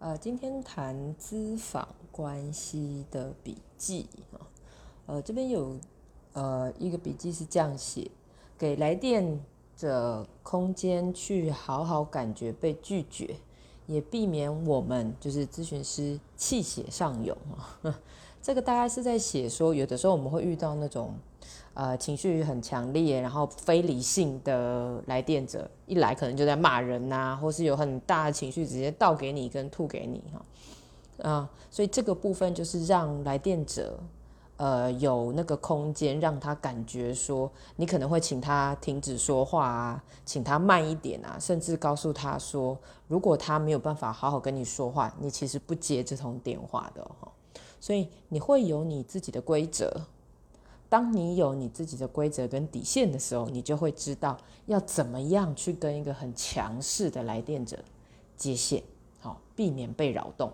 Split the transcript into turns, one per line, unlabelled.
呃，今天谈资访关系的笔记啊，呃，这边有呃一个笔记是这样写：给来电者空间去好好感觉被拒绝，也避免我们就是咨询师气血上涌啊。这个大概是在写说，有的时候我们会遇到那种。呃，情绪很强烈，然后非理性的来电者一来，可能就在骂人呐，或是有很大的情绪直接倒给你跟吐给你哈，啊，所以这个部分就是让来电者呃有那个空间，让他感觉说你可能会请他停止说话啊，请他慢一点啊，甚至告诉他说，如果他没有办法好好跟你说话，你其实不接这通电话的哈，所以你会有你自己的规则。当你有你自己的规则跟底线的时候，你就会知道要怎么样去跟一个很强势的来电者接线，好，避免被扰动。